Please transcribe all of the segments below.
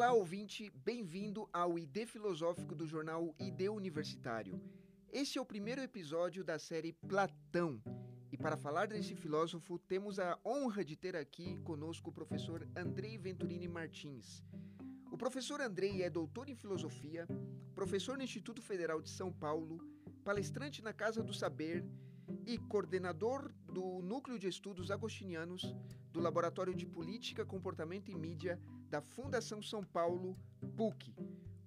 Olá, ouvinte, bem-vindo ao ID Filosófico do jornal ID Universitário. Este é o primeiro episódio da série Platão. E para falar desse filósofo, temos a honra de ter aqui conosco o professor Andrei Venturini Martins. O professor Andrei é doutor em filosofia, professor no Instituto Federal de São Paulo, palestrante na Casa do Saber e coordenador do Núcleo de Estudos Agostinianos do Laboratório de Política, Comportamento e Mídia da Fundação São Paulo, PUC.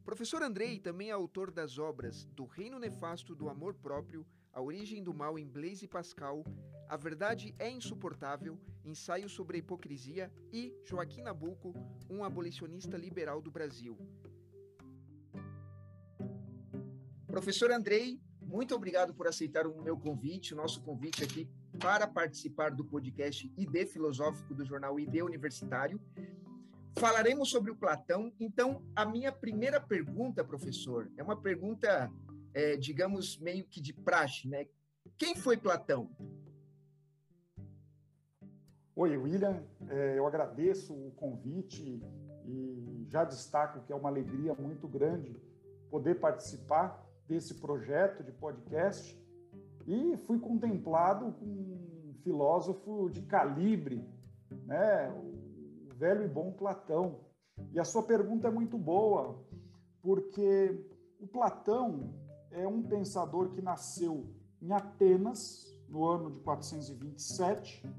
Professor Andrei também é autor das obras Do Reino Nefasto do Amor Próprio, A Origem do Mal em Blaise Pascal, A Verdade é Insuportável, Ensaio sobre a Hipocrisia e Joaquim Nabuco, um abolicionista liberal do Brasil. Professor Andrei, muito obrigado por aceitar o meu convite, o nosso convite aqui para participar do podcast ID Filosófico do jornal ID Universitário. Falaremos sobre o Platão. Então, a minha primeira pergunta, professor, é uma pergunta, é, digamos, meio que de praxe, né? Quem foi Platão? Oi, William. É, eu agradeço o convite e já destaco que é uma alegria muito grande poder participar desse projeto de podcast e fui contemplado com um filósofo de calibre, né? Velho e bom Platão. E a sua pergunta é muito boa, porque o Platão é um pensador que nasceu em Atenas, no ano de 427.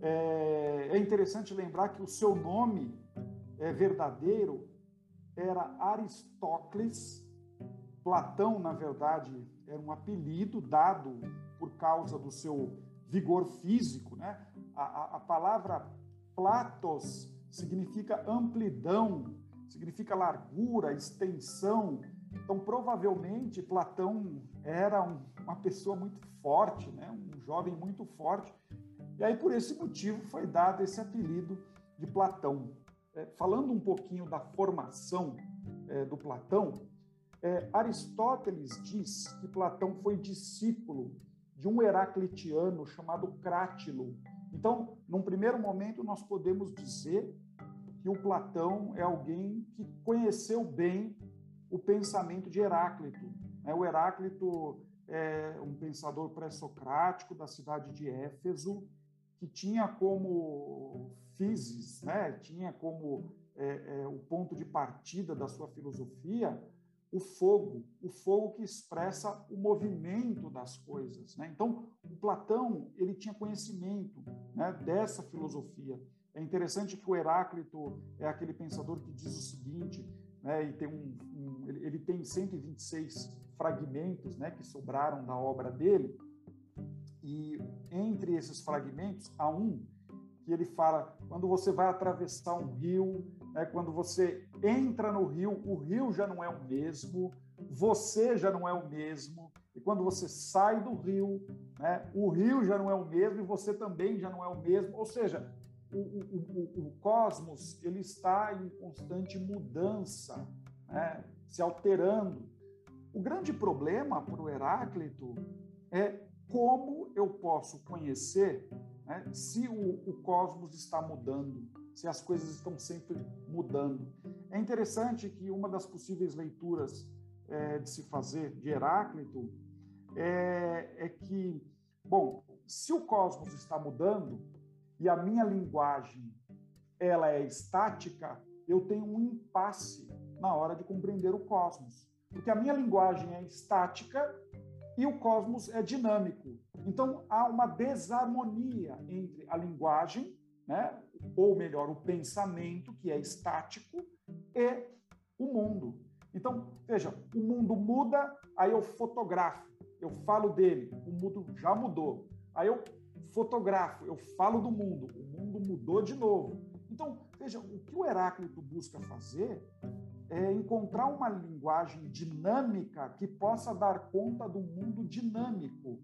É, é interessante lembrar que o seu nome é verdadeiro era Aristócles Platão, na verdade, era um apelido dado por causa do seu vigor físico. Né? A, a, a palavra platos significa amplidão, significa largura, extensão. Então, provavelmente, Platão era um, uma pessoa muito forte, né? um jovem muito forte. E aí, por esse motivo, foi dado esse apelido de Platão. É, falando um pouquinho da formação é, do Platão, é, Aristóteles diz que Platão foi discípulo de um heraclitiano chamado Crátilo. Então, num primeiro momento, nós podemos dizer que o Platão é alguém que conheceu bem o pensamento de Heráclito. Né? O Heráclito é um pensador pré-socrático da cidade de Éfeso, que tinha como physis, né? tinha como é, é, o ponto de partida da sua filosofia o fogo, o fogo que expressa o movimento das coisas. Né? Então, o Platão ele tinha conhecimento né, dessa filosofia. É interessante que o Heráclito é aquele pensador que diz o seguinte, né, e tem um, um, ele tem 126 fragmentos né, que sobraram da obra dele, e entre esses fragmentos há um que ele fala quando você vai atravessar um rio, né, quando você entra no rio, o rio já não é o mesmo, você já não é o mesmo, e quando você sai do rio, né, o rio já não é o mesmo e você também já não é o mesmo. Ou seja, o, o, o, cosmos ele está em constante mudança, né, se alterando. O grande problema para o Heráclito é como eu posso conhecer né? Se o, o cosmos está mudando, se as coisas estão sempre mudando. É interessante que uma das possíveis leituras é, de se fazer de Heráclito é, é que, bom, se o cosmos está mudando e a minha linguagem ela é estática, eu tenho um impasse na hora de compreender o cosmos. Porque a minha linguagem é estática e o cosmos é dinâmico. Então há uma desarmonia entre a linguagem, né, ou melhor, o pensamento, que é estático, e o mundo. Então, veja, o mundo muda, aí eu fotografo, eu falo dele, o mundo já mudou. Aí eu fotografo, eu falo do mundo, o mundo mudou de novo. Então, veja, o que o Heráclito busca fazer é encontrar uma linguagem dinâmica que possa dar conta do mundo dinâmico.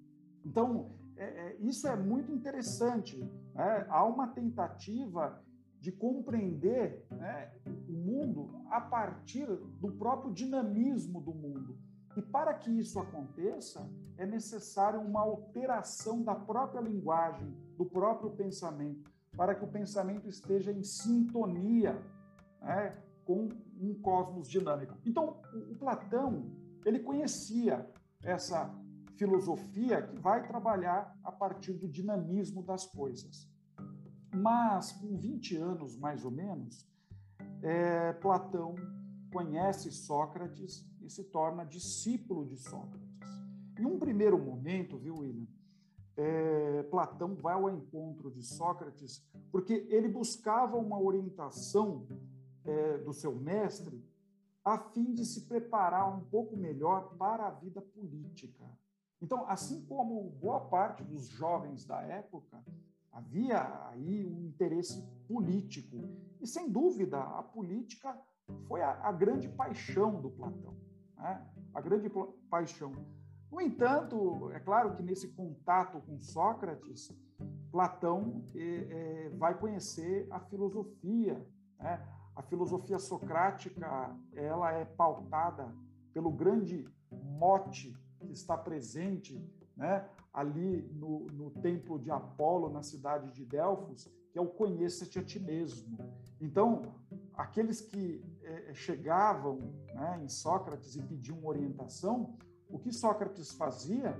Então, é, é, isso é muito interessante. Né? Há uma tentativa de compreender né, o mundo a partir do próprio dinamismo do mundo. E para que isso aconteça, é necessário uma alteração da própria linguagem, do próprio pensamento, para que o pensamento esteja em sintonia né, com um cosmos dinâmico. Então, o Platão, ele conhecia essa filosofia que vai trabalhar a partir do dinamismo das coisas. Mas, com 20 anos mais ou menos, é, Platão conhece Sócrates e se torna discípulo de Sócrates. Em um primeiro momento, viu, William, é, Platão vai ao encontro de Sócrates porque ele buscava uma orientação é, do seu mestre a fim de se preparar um pouco melhor para a vida política. Então, assim como boa parte dos jovens da época, havia aí um interesse político. E, sem dúvida, a política foi a, a grande paixão do Platão. Né? A grande paixão. No entanto, é claro que nesse contato com Sócrates, Platão é, é, vai conhecer a filosofia. Né? A filosofia socrática ela é pautada pelo grande mote que está presente né, ali no, no templo de Apolo, na cidade de Delfos, que é o conheça-te a ti mesmo. Então, aqueles que é, chegavam né, em Sócrates e pediam orientação, o que Sócrates fazia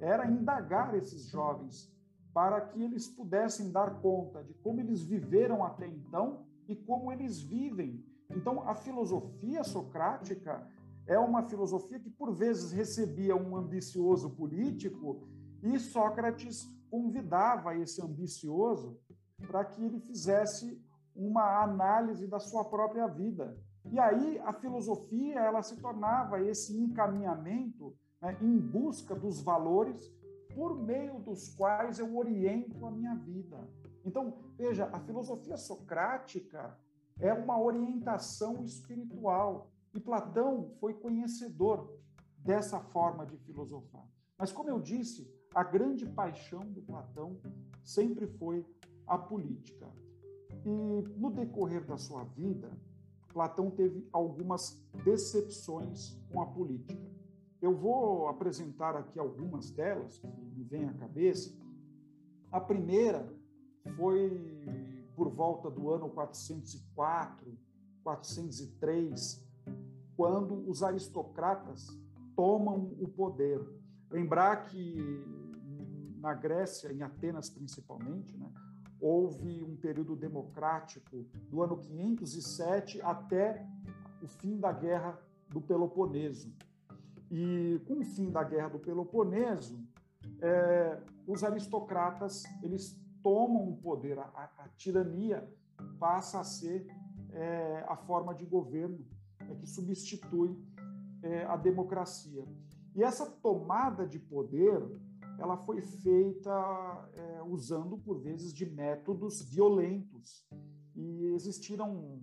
era indagar esses jovens para que eles pudessem dar conta de como eles viveram até então e como eles vivem. Então, a filosofia socrática é uma filosofia que, por vezes, recebia um ambicioso político e Sócrates convidava esse ambicioso para que ele fizesse uma análise da sua própria vida. E aí a filosofia ela se tornava esse encaminhamento né, em busca dos valores por meio dos quais eu oriento a minha vida. Então, veja, a filosofia socrática é uma orientação espiritual. E Platão foi conhecedor dessa forma de filosofar. Mas, como eu disse, a grande paixão do Platão sempre foi a política. E no decorrer da sua vida, Platão teve algumas decepções com a política. Eu vou apresentar aqui algumas delas que me vêm à cabeça. A primeira foi por volta do ano 404, 403, quando os aristocratas tomam o poder. Lembrar que na Grécia, em Atenas principalmente, né, houve um período democrático do ano 507 até o fim da Guerra do Peloponeso. E com o fim da Guerra do Peloponeso, é, os aristocratas eles tomam o poder, a, a tirania passa a ser é, a forma de governo é, que substitui é, a democracia. E essa tomada de poder ela foi feita é, usando, por vezes, de métodos violentos. E existiram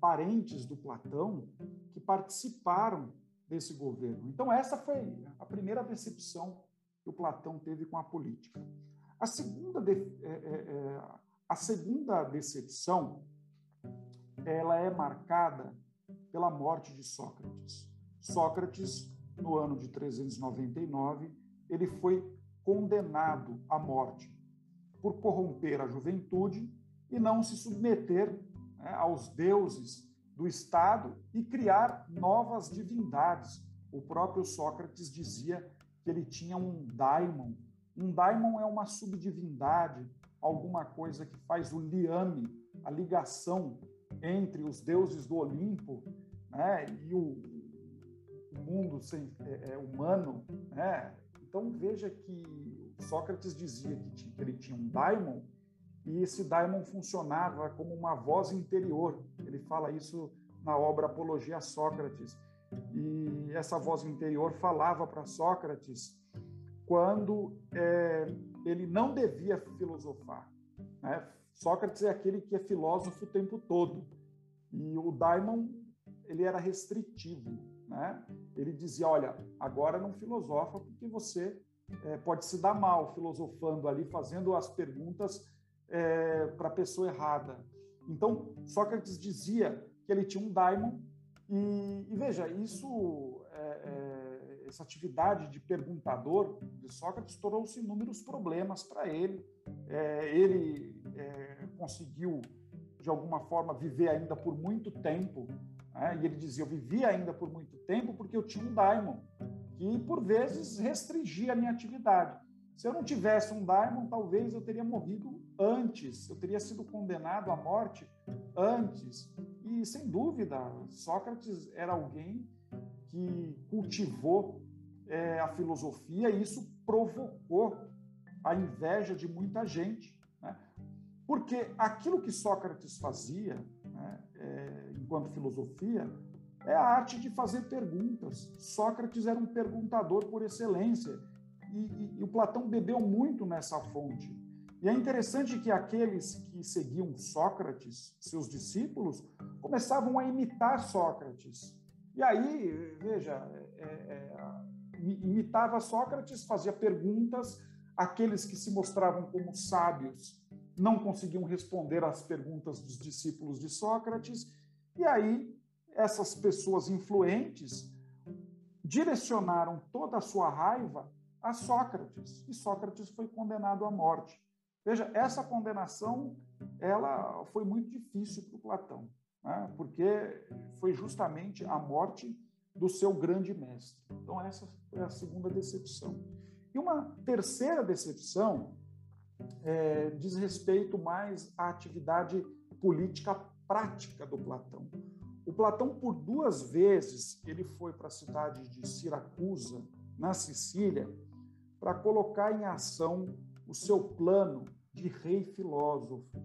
parentes do Platão que participaram desse governo. Então, essa foi a primeira decepção que o Platão teve com a política. A segunda, de, é, é, é a segunda decepção ela é marcada pela morte de Sócrates. Sócrates, no ano de 399, ele foi condenado à morte por corromper a juventude e não se submeter né, aos deuses do Estado e criar novas divindades. O próprio Sócrates dizia que ele tinha um daimon. Um daimon é uma subdivindade, alguma coisa que faz o liame, a ligação entre os deuses do Olimpo né, e o, mundo sem, é, é, humano, né, então veja que Sócrates dizia que, que ele tinha um daimon e esse daimon funcionava como uma voz interior. Ele fala isso na obra Apologia a Sócrates. E essa voz interior falava para Sócrates quando é, ele não devia filosofar. Né? Sócrates é aquele que é filósofo o tempo todo. E o daimon ele era restritivo né? Ele dizia: olha, agora não filosofa porque você é, pode se dar mal filosofando ali, fazendo as perguntas é, para a pessoa errada. Então, Sócrates dizia que ele tinha um daimon, e, e veja, isso, é, é essa atividade de perguntador de Sócrates trouxe inúmeros problemas para ele. É, ele é, conseguiu, de alguma forma, viver ainda por muito tempo. Né? E ele dizia: Eu vivi ainda por muito tempo porque eu tinha um daimon, que por vezes restringia a minha atividade. Se eu não tivesse um daimon, talvez eu teria morrido antes, eu teria sido condenado à morte antes. E, sem dúvida, Sócrates era alguém que cultivou é, a filosofia e isso provocou a inveja de muita gente. Né? Porque aquilo que Sócrates fazia, enquanto filosofia, é a arte de fazer perguntas. Sócrates era um perguntador por excelência e, e, e o Platão bebeu muito nessa fonte. E é interessante que aqueles que seguiam Sócrates, seus discípulos, começavam a imitar Sócrates. E aí, veja, é, é, imitava Sócrates, fazia perguntas, aqueles que se mostravam como sábios não conseguiam responder às perguntas dos discípulos de Sócrates, e aí essas pessoas influentes direcionaram toda a sua raiva a Sócrates, e Sócrates foi condenado à morte. Veja, essa condenação ela foi muito difícil para o Platão, né? porque foi justamente a morte do seu grande mestre. Então, essa foi a segunda decepção. E uma terceira decepção é, diz respeito mais à atividade política prática do Platão. O Platão, por duas vezes, ele foi para a cidade de Siracusa, na Sicília, para colocar em ação o seu plano de rei filósofo.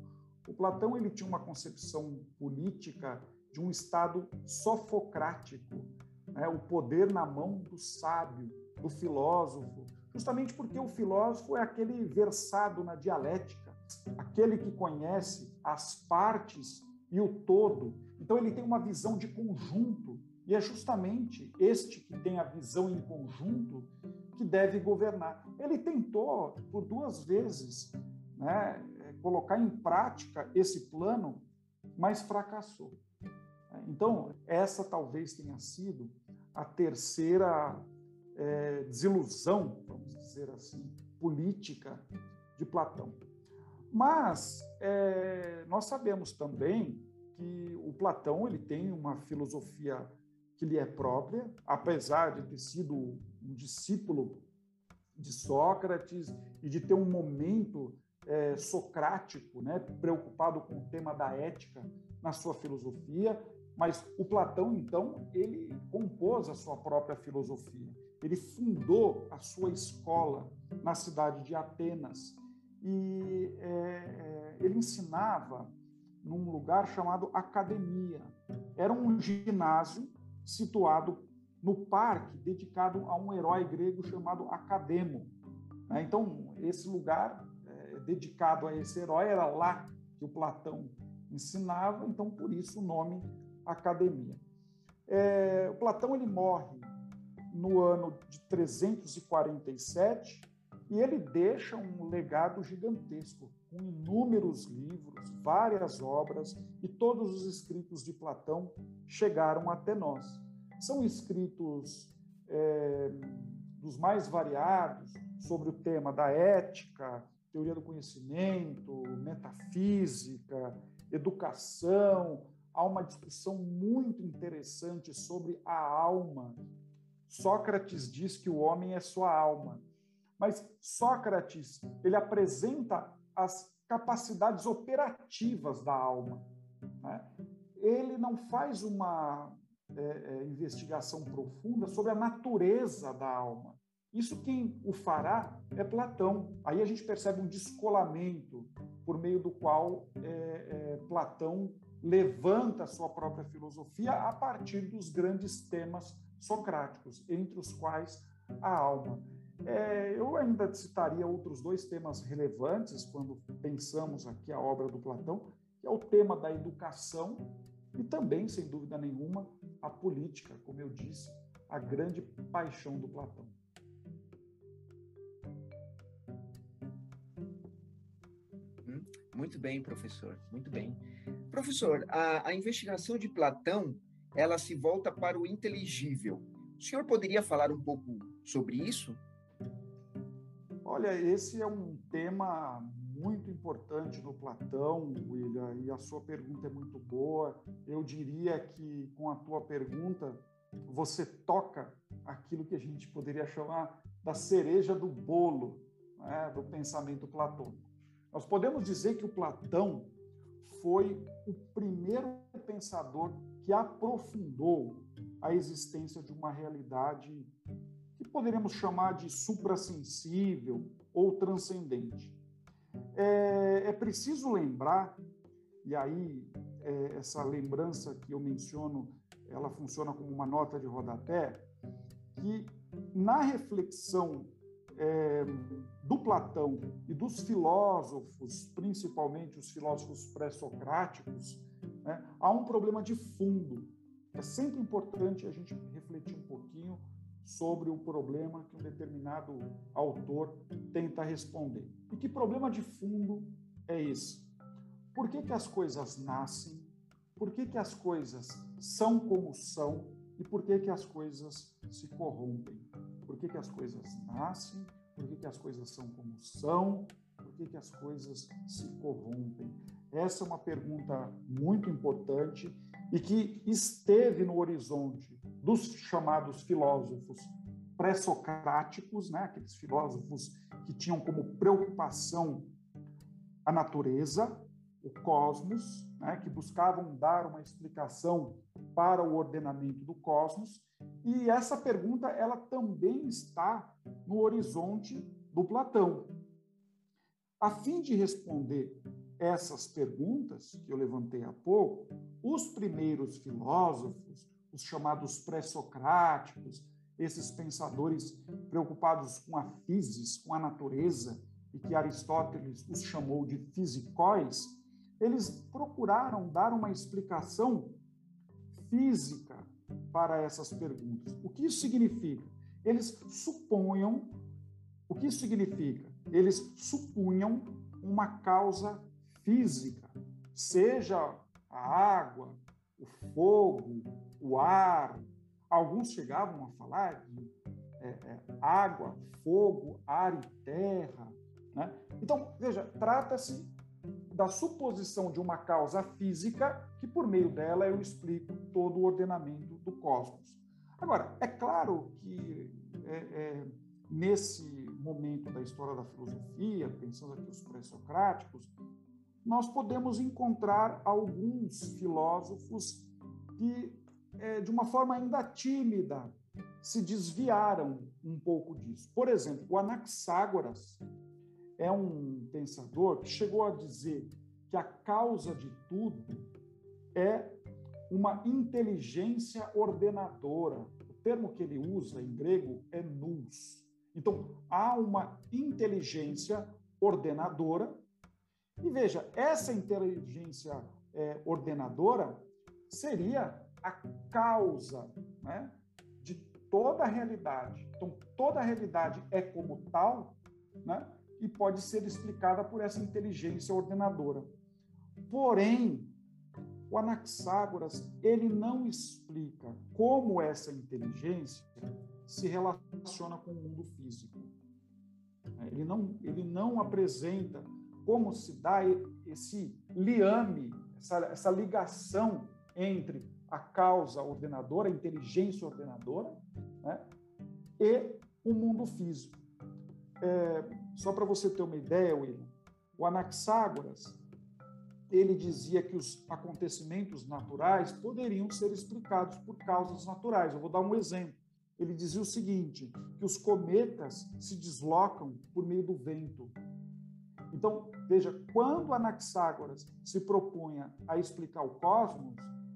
O Platão ele tinha uma concepção política de um Estado sofocrático, né? o poder na mão do sábio, do filósofo, justamente porque o filósofo é aquele versado na dialética, aquele que conhece as partes e o todo. Então ele tem uma visão de conjunto, e é justamente este que tem a visão em conjunto que deve governar. Ele tentou por duas vezes né, colocar em prática esse plano, mas fracassou. Então, essa talvez tenha sido a terceira é, desilusão, vamos dizer assim, política de Platão. Mas é, nós sabemos também que o Platão ele tem uma filosofia que lhe é própria, apesar de ter sido um discípulo de Sócrates e de ter um momento é, socrático, né, preocupado com o tema da ética na sua filosofia, mas o Platão, então, ele compôs a sua própria filosofia. Ele fundou a sua escola na cidade de Atenas e é, é, ele ensinava num lugar chamado Academia. Era um ginásio situado no parque dedicado a um herói grego chamado Academo. Né? Então, esse lugar é, dedicado a esse herói era lá que o Platão ensinava, então por isso o nome Academia. É, o Platão ele morre no ano de 347 e ele deixa um legado gigantesco, com inúmeros livros, várias obras, e todos os escritos de Platão chegaram até nós. São escritos é, dos mais variados sobre o tema da ética, teoria do conhecimento, metafísica, educação. Há uma discussão muito interessante sobre a alma. Sócrates diz que o homem é sua alma mas Sócrates, ele apresenta as capacidades operativas da alma. Né? Ele não faz uma é, é, investigação profunda sobre a natureza da alma. Isso quem o fará é Platão. Aí a gente percebe um descolamento por meio do qual é, é Platão levanta a sua própria filosofia a partir dos grandes temas socráticos, entre os quais a alma. É, eu ainda citaria outros dois temas relevantes quando pensamos aqui a obra do Platão, que é o tema da educação e também, sem dúvida nenhuma, a política, como eu disse, a grande paixão do Platão. Hum, muito bem, professor, muito bem. Professor, a, a investigação de Platão, ela se volta para o inteligível. O senhor poderia falar um pouco sobre isso? Olha, esse é um tema muito importante no Platão, William, e a sua pergunta é muito boa. Eu diria que com a tua pergunta você toca aquilo que a gente poderia chamar da cereja do bolo né, do pensamento platônico. Nós podemos dizer que o Platão foi o primeiro pensador que aprofundou a existência de uma realidade poderíamos chamar de suprassensível ou transcendente. É, é preciso lembrar, e aí é, essa lembrança que eu menciono, ela funciona como uma nota de rodapé, que na reflexão é, do Platão e dos filósofos, principalmente os filósofos pré-socráticos, né, há um problema de fundo. É sempre importante a gente refletir um pouquinho sobre o problema que um determinado autor tenta responder. E que problema de fundo é esse? Por que, que as coisas nascem? Por que, que as coisas são como são? E por que, que as coisas se corrompem? Por que, que as coisas nascem? Por que, que as coisas são como são? Por que, que as coisas se corrompem? Essa é uma pergunta muito importante e que esteve no horizonte dos chamados filósofos pré-socráticos, né? aqueles filósofos que tinham como preocupação a natureza, o cosmos, né? que buscavam dar uma explicação para o ordenamento do cosmos. E essa pergunta ela também está no horizonte do Platão. A fim de responder essas perguntas que eu levantei há pouco, os primeiros filósofos, os chamados pré-socráticos, esses pensadores preocupados com a physis, com a natureza, e que Aristóteles os chamou de fisicóis, eles procuraram dar uma explicação física para essas perguntas. O que isso significa? Eles suponham, o que isso significa? Eles supunham uma causa física, seja a água, o fogo, o ar. Alguns chegavam a falar de é, é, água, fogo, ar e terra. Né? Então, veja, trata-se da suposição de uma causa física que, por meio dela, eu explico todo o ordenamento do cosmos. Agora, é claro que é, é, nesse momento da história da filosofia, pensando aqui os pré-socráticos, nós podemos encontrar alguns filósofos que, é, de uma forma ainda tímida, se desviaram um pouco disso. Por exemplo, o Anaxágoras é um pensador que chegou a dizer que a causa de tudo é uma inteligência ordenadora. O termo que ele usa em grego é nous. Então, há uma inteligência ordenadora. E veja, essa inteligência é, ordenadora seria a causa né, de toda a realidade. Então, toda a realidade é como tal, né, e pode ser explicada por essa inteligência ordenadora. Porém, o Anaxágoras ele não explica como essa inteligência se relaciona com o mundo físico. Ele não, ele não apresenta como se dá esse liame, essa, essa ligação entre a causa ordenadora, a inteligência ordenadora, né, e o mundo físico. É, só para você ter uma ideia, William, o Anaxágoras ele dizia que os acontecimentos naturais poderiam ser explicados por causas naturais. Eu vou dar um exemplo. Ele dizia o seguinte: que os cometas se deslocam por meio do vento. Então, veja, quando Anaxágoras se propunha a explicar o cosmos,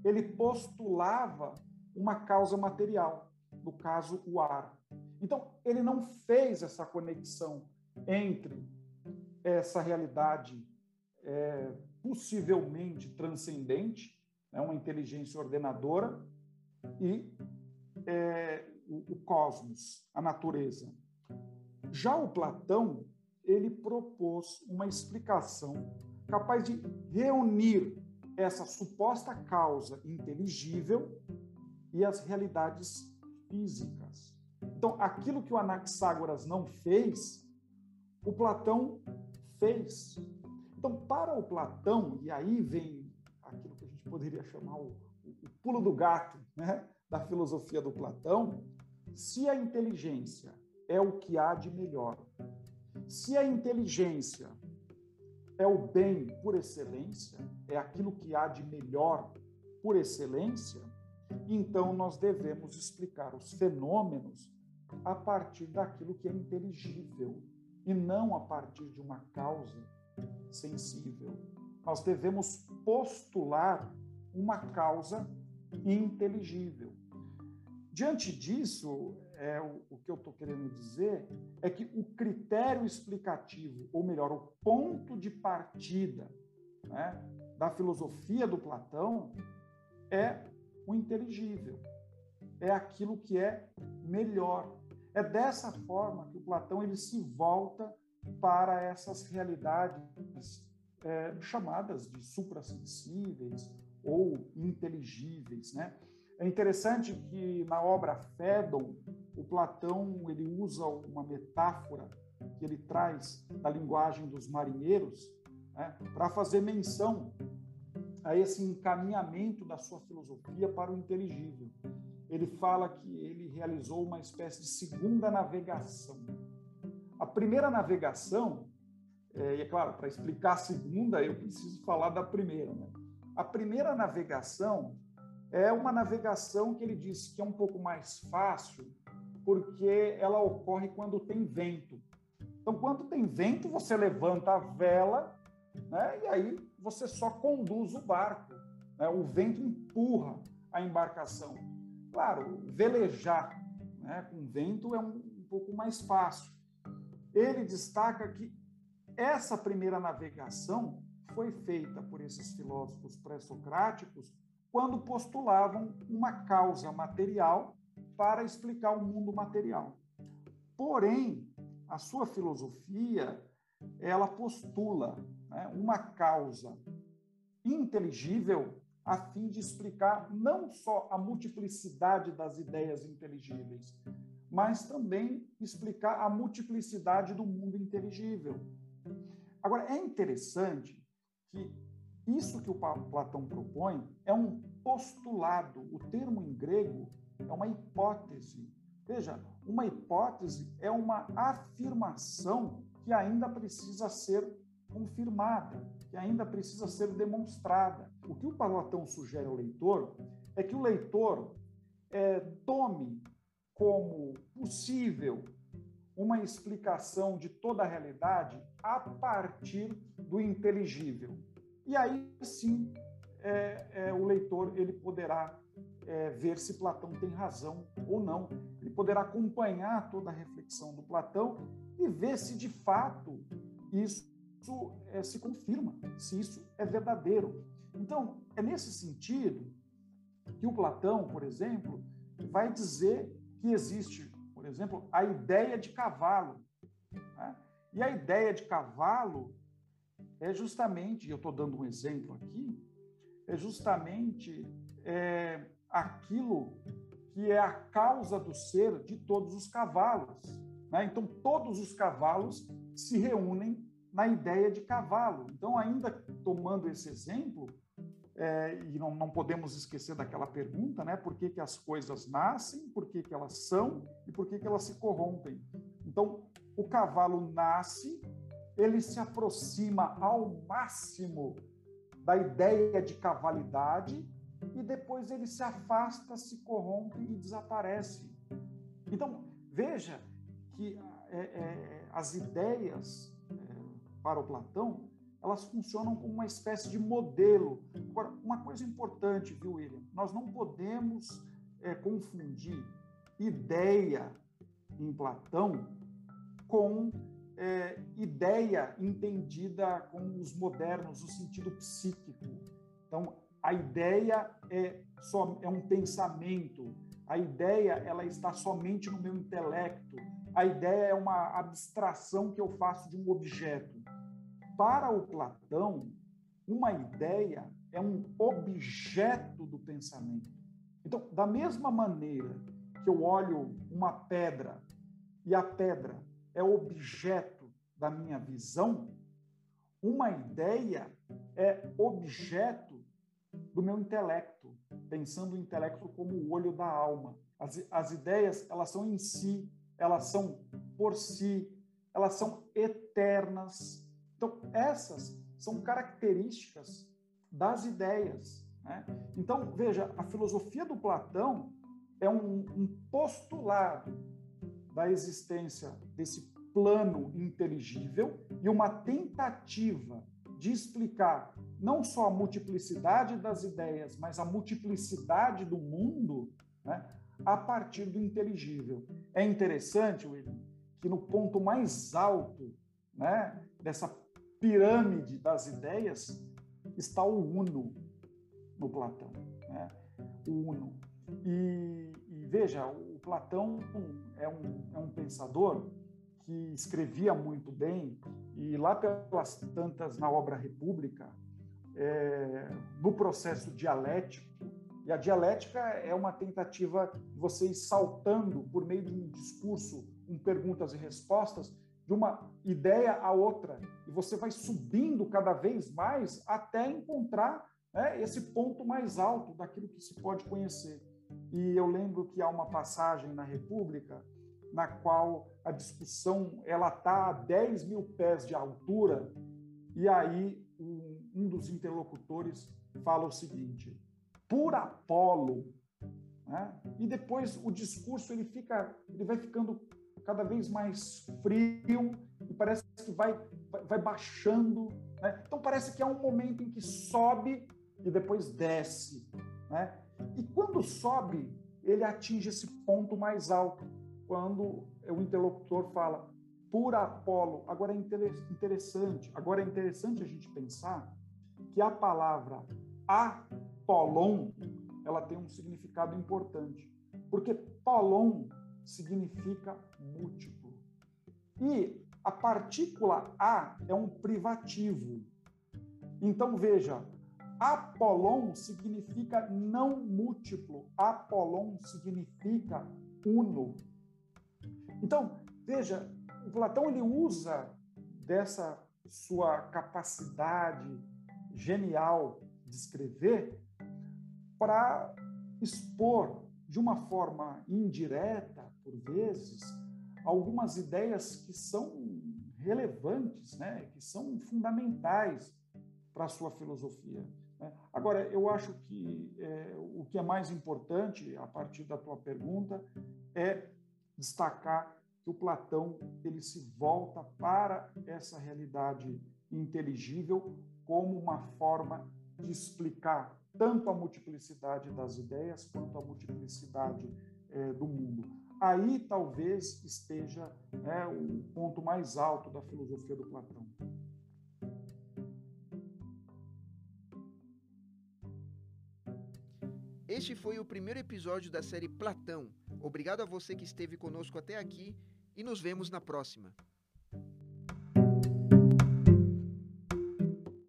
ele postulava uma causa material, no caso, o ar. Então, ele não fez essa conexão entre essa realidade é, possivelmente transcendente, né, uma inteligência ordenadora, e é, o, o cosmos, a natureza. Já o Platão, ele propôs uma explicação capaz de reunir essa suposta causa inteligível e as realidades físicas. Então, aquilo que o Anaxágoras não fez, o Platão fez. Então, para o Platão, e aí vem aquilo que a gente poderia chamar o, o pulo do gato né, da filosofia do Platão, se a inteligência é o que há de melhor, se a inteligência é o bem por excelência, é aquilo que há de melhor por excelência, então nós devemos explicar os fenômenos a partir daquilo que é inteligível e não a partir de uma causa sensível. Nós devemos postular uma causa inteligível. Diante disso, é, o, que eu estou querendo dizer é que o critério explicativo, ou melhor, o ponto de partida né, da filosofia do Platão é o inteligível, é aquilo que é melhor. É dessa forma que o Platão ele se volta para essas realidades é, chamadas de suprassensíveis ou inteligíveis, né? É interessante que na obra Fédon, o Platão ele usa uma metáfora que ele traz da linguagem dos marinheiros né, para fazer menção a esse encaminhamento da sua filosofia para o inteligível. Ele fala que ele realizou uma espécie de segunda navegação. A primeira navegação, é, e é claro, para explicar a segunda, eu preciso falar da primeira. Né? A primeira navegação é uma navegação que ele diz que é um pouco mais fácil, porque ela ocorre quando tem vento. Então, quando tem vento, você levanta a vela, né, e aí você só conduz o barco. Né, o vento empurra a embarcação. Claro, velejar né, com vento é um, um pouco mais fácil. Ele destaca que essa primeira navegação foi feita por esses filósofos pré-socráticos quando postulavam uma causa material para explicar o mundo material. Porém, a sua filosofia ela postula né, uma causa inteligível a fim de explicar não só a multiplicidade das ideias inteligíveis, mas também explicar a multiplicidade do mundo inteligível. Agora, é interessante que isso que o Platão propõe é um postulado. O termo em grego é uma hipótese. Veja, uma hipótese é uma afirmação que ainda precisa ser confirmada, que ainda precisa ser demonstrada. O que o Platão sugere ao leitor é que o leitor é, tome como possível uma explicação de toda a realidade a partir do inteligível. E aí sim é, é, o leitor ele poderá é, ver se Platão tem razão ou não. Ele poderá acompanhar toda a reflexão do Platão e ver se de fato isso é, se confirma, se isso é verdadeiro. Então, é nesse sentido que o Platão, por exemplo, vai dizer que existe, por exemplo, a ideia de cavalo. Né? E a ideia de cavalo é justamente, eu estou dando um exemplo aqui, é justamente é, aquilo que é a causa do ser de todos os cavalos. Né? Então, todos os cavalos se reúnem na ideia de cavalo. Então, ainda tomando esse exemplo, é, e não, não, podemos esquecer daquela pergunta, né? Por que, que as coisas nascem, por que, que elas são e por que, que elas se corrompem? Então, o cavalo nasce ele se aproxima ao máximo da ideia de cavalidade e depois ele se afasta, se corrompe e desaparece. Então, veja que é, é, as ideias é, para o Platão elas funcionam como uma espécie de modelo. Agora, uma coisa importante, viu, William? Nós não podemos é, confundir ideia em Platão com é, ideia entendida com os modernos, no sentido psíquico. Então, a ideia é, só, é um pensamento, a ideia ela está somente no meu intelecto, a ideia é uma abstração que eu faço de um objeto. Para o Platão, uma ideia é um objeto do pensamento. Então, da mesma maneira que eu olho uma pedra e a pedra é objeto da minha visão, uma ideia é objeto do meu intelecto, pensando o intelecto como o olho da alma. As, as ideias, elas são em si, elas são por si, elas são eternas. Então, essas são características das ideias. Né? Então, veja, a filosofia do Platão é um, um postulado da existência desse plano inteligível e uma tentativa de explicar não só a multiplicidade das ideias, mas a multiplicidade do mundo né, a partir do inteligível. É interessante, William, que no ponto mais alto né, dessa pirâmide das ideias está o uno no Platão. Né? O uno. E, e, veja, o Platão é um, é um pensador que escrevia muito bem, e lá pelas tantas na obra República, é, no processo dialético, e a dialética é uma tentativa de você ir saltando por meio de um discurso, um perguntas e respostas, de uma ideia a outra, e você vai subindo cada vez mais até encontrar né, esse ponto mais alto daquilo que se pode conhecer. E eu lembro que há uma passagem na República na qual a discussão ela está a 10 mil pés de altura, e aí um, um dos interlocutores fala o seguinte, por Apolo, né? e depois o discurso ele fica, ele vai ficando cada vez mais frio e parece que vai, vai baixando. Né? Então parece que há um momento em que sobe e depois desce. Né? E quando sobe, ele atinge esse ponto mais alto, quando o interlocutor fala por Apolo. Agora é interessante, agora é interessante a gente pensar que a palavra Apolon, ela tem um significado importante, porque Polon significa múltiplo. E a partícula A é um privativo. Então veja, Apolon significa não múltiplo, Apolon significa uno. Então, veja, o Platão ele usa dessa sua capacidade genial de escrever para expor de uma forma indireta, por vezes, algumas ideias que são relevantes, né? que são fundamentais para a sua filosofia. Né? Agora, eu acho que é, o que é mais importante, a partir da tua pergunta, é destacar que o Platão ele se volta para essa realidade inteligível como uma forma de explicar tanto a multiplicidade das ideias quanto a multiplicidade é, do mundo. Aí talvez esteja né, o ponto mais alto da filosofia do Platão. Este foi o primeiro episódio da série Platão. Obrigado a você que esteve conosco até aqui e nos vemos na próxima.